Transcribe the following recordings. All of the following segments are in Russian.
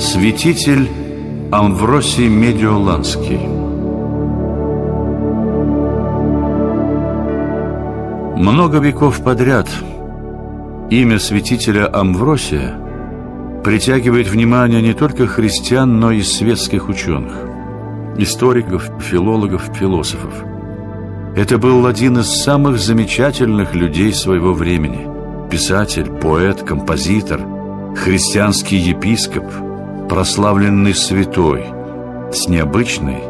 Святитель Амвросий Медиоланский. Много веков подряд имя святителя Амвросия притягивает внимание не только христиан, но и светских ученых, историков, филологов, философов. Это был один из самых замечательных людей своего времени – писатель, поэт, композитор, христианский епископ, прославленный святой, с необычной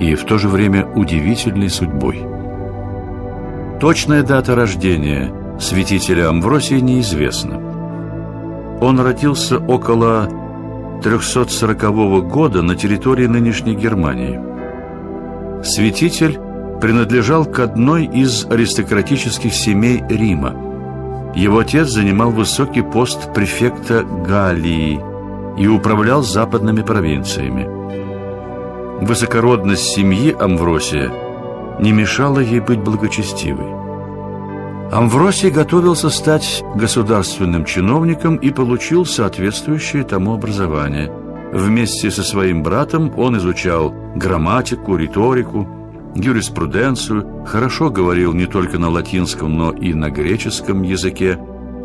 и в то же время удивительной судьбой – Точная дата рождения святителя Амвросия неизвестна. Он родился около 340 года на территории нынешней Германии. Святитель принадлежал к одной из аристократических семей Рима. Его отец занимал высокий пост префекта Галлии и управлял западными провинциями. Высокородность семьи Амвросия – не мешало ей быть благочестивой. Амвросий готовился стать государственным чиновником и получил соответствующее тому образование. Вместе со своим братом он изучал грамматику, риторику, юриспруденцию, хорошо говорил не только на латинском, но и на греческом языке.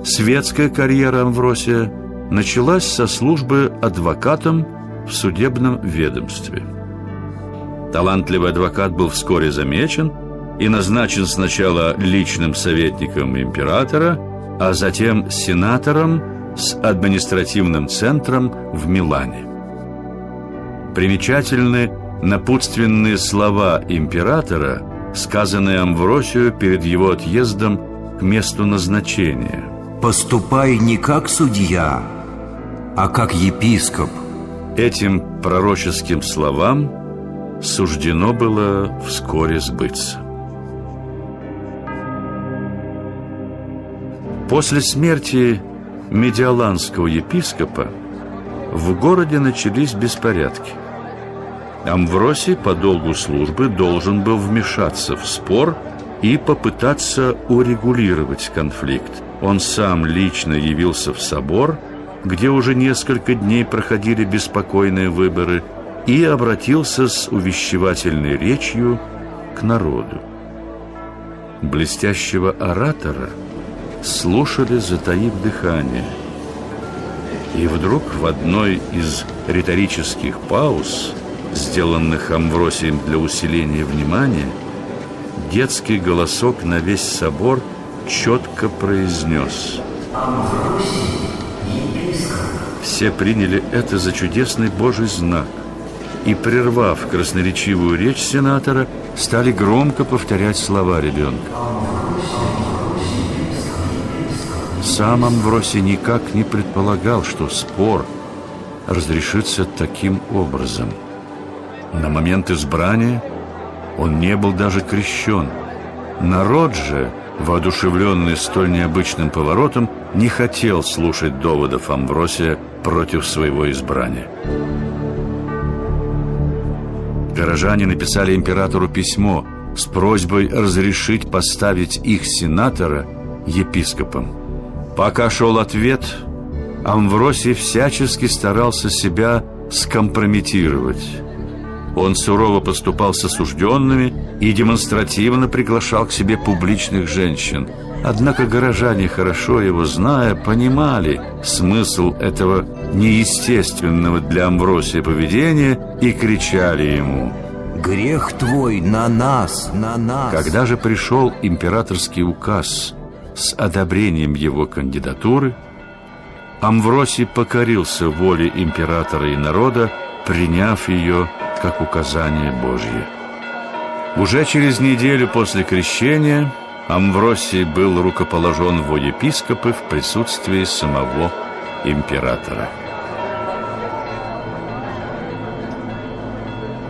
Светская карьера Амвросия началась со службы адвокатом в судебном ведомстве. Талантливый адвокат был вскоре замечен и назначен сначала личным советником императора, а затем сенатором с административным центром в Милане. Примечательны напутственные слова императора, сказанные Амвросию перед его отъездом к месту назначения. «Поступай не как судья, а как епископ». Этим пророческим словам суждено было вскоре сбыться. После смерти медиаланского епископа в городе начались беспорядки. Амвросий по долгу службы должен был вмешаться в спор и попытаться урегулировать конфликт. Он сам лично явился в собор, где уже несколько дней проходили беспокойные выборы – и обратился с увещевательной речью к народу. Блестящего оратора слушали, затаив дыхание. И вдруг в одной из риторических пауз, сделанных Амвросием для усиления внимания, детский голосок на весь собор четко произнес Все приняли это за чудесный Божий знак – и, прервав красноречивую речь сенатора, стали громко повторять слова ребенка. Сам Амвросий никак не предполагал, что спор разрешится таким образом. На момент избрания он не был даже крещен. Народ же, воодушевленный столь необычным поворотом, не хотел слушать доводов Амвросия против своего избрания. Горожане написали императору письмо с просьбой разрешить поставить их сенатора епископом. Пока шел ответ, Амвросий всячески старался себя скомпрометировать. Он сурово поступал с осужденными и демонстративно приглашал к себе публичных женщин. Однако горожане, хорошо его зная, понимали смысл этого неестественного для Амвросия поведения и кричали ему «Грех твой на нас, на нас!» Когда же пришел императорский указ с одобрением его кандидатуры, Амвросий покорился воле императора и народа, приняв ее как указание Божье. Уже через неделю после крещения Амвросий был рукоположен в епископы в присутствии самого императора.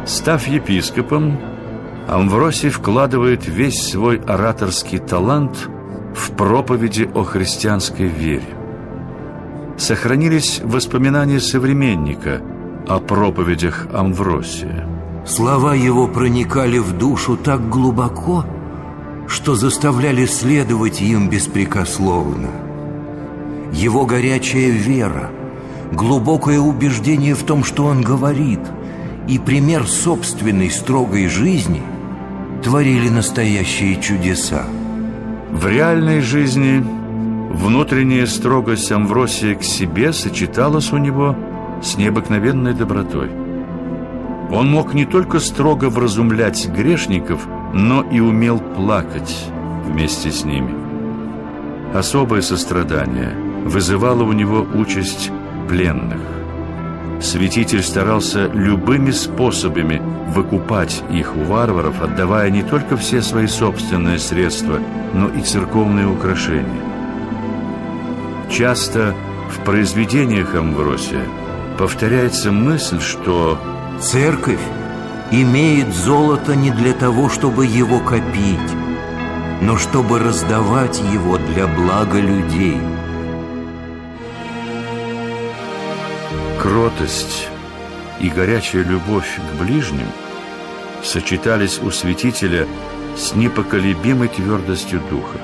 Став епископом, Амвросий вкладывает весь свой ораторский талант в проповеди о христианской вере. Сохранились воспоминания современника о проповедях Амвросия. Слова его проникали в душу так глубоко, что заставляли следовать им беспрекословно. Его горячая вера глубокое убеждение в том, что он говорит, и пример собственной строгой жизни творили настоящие чудеса. В реальной жизни внутренняя строгость Амвросия к себе сочеталась у него с необыкновенной добротой. Он мог не только строго вразумлять грешников, но и умел плакать вместе с ними. Особое сострадание вызывало у него участь пленных. Святитель старался любыми способами выкупать их у варваров, отдавая не только все свои собственные средства, но и церковные украшения. Часто в произведениях Амвросия повторяется мысль, что Церковь имеет золото не для того, чтобы его копить, но чтобы раздавать его для блага людей. Кротость и горячая любовь к ближним сочетались у святителя с непоколебимой твердостью духа.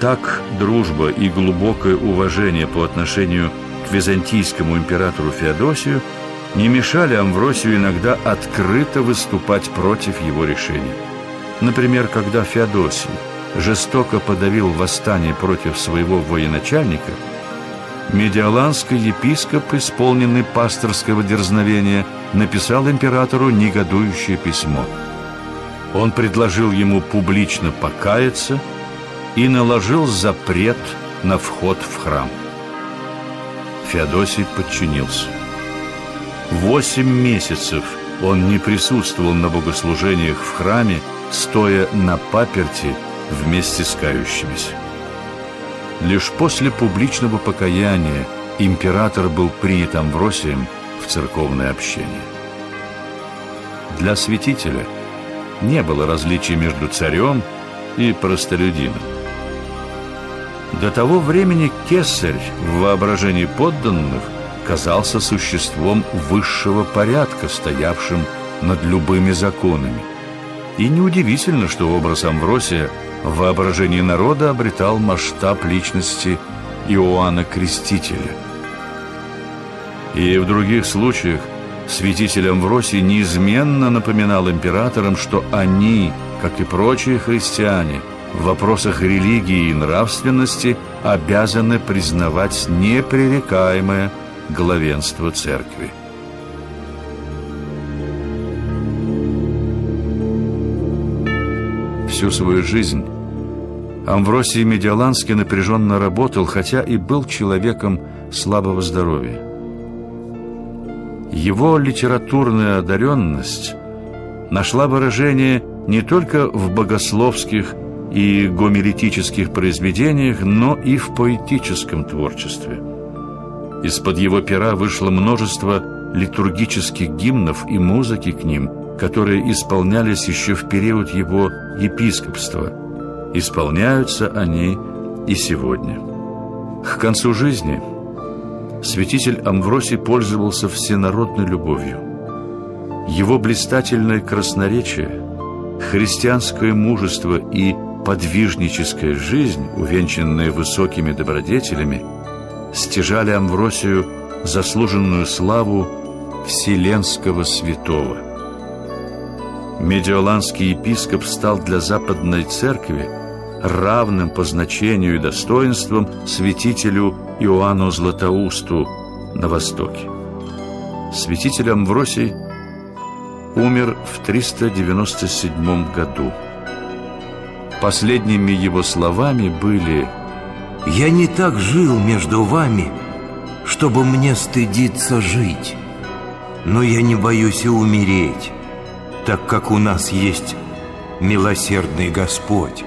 Так дружба и глубокое уважение по отношению к византийскому императору Феодосию – не мешали Амвросию иногда открыто выступать против его решения. Например, когда Феодосий жестоко подавил восстание против своего военачальника, медиаланский епископ, исполненный пасторского дерзновения, написал императору негодующее письмо. Он предложил ему публично покаяться и наложил запрет на вход в храм. Феодосий подчинился. Восемь месяцев он не присутствовал на богослужениях в храме, стоя на паперти вместе с кающимися. Лишь после публичного покаяния император был принят Амвросием в церковное общение. Для святителя не было различий между царем и простолюдином. До того времени кесарь в воображении подданных – казался существом высшего порядка, стоявшим над любыми законами. И неудивительно, что образ Амвросия в воображении народа обретал масштаб личности Иоанна Крестителя. И в других случаях святитель Амвросий неизменно напоминал императорам, что они, как и прочие христиане, в вопросах религии и нравственности обязаны признавать непререкаемое главенство церкви. Всю свою жизнь Амвросий Медиаланский напряженно работал, хотя и был человеком слабого здоровья. Его литературная одаренность нашла выражение не только в богословских и гомилетических произведениях, но и в поэтическом творчестве – из-под его пера вышло множество литургических гимнов и музыки к ним, которые исполнялись еще в период его епископства. Исполняются они и сегодня. К концу жизни святитель Амвросий пользовался всенародной любовью. Его блистательное красноречие, христианское мужество и подвижническая жизнь, увенчанная высокими добродетелями – стяжали Амвросию заслуженную славу Вселенского святого. Медиоланский епископ стал для Западной Церкви равным по значению и достоинствам святителю Иоанну Златоусту на Востоке. Святитель Амвросий умер в 397 году. Последними его словами были я не так жил между вами, чтобы мне стыдиться жить. Но я не боюсь и умереть, так как у нас есть милосердный Господь.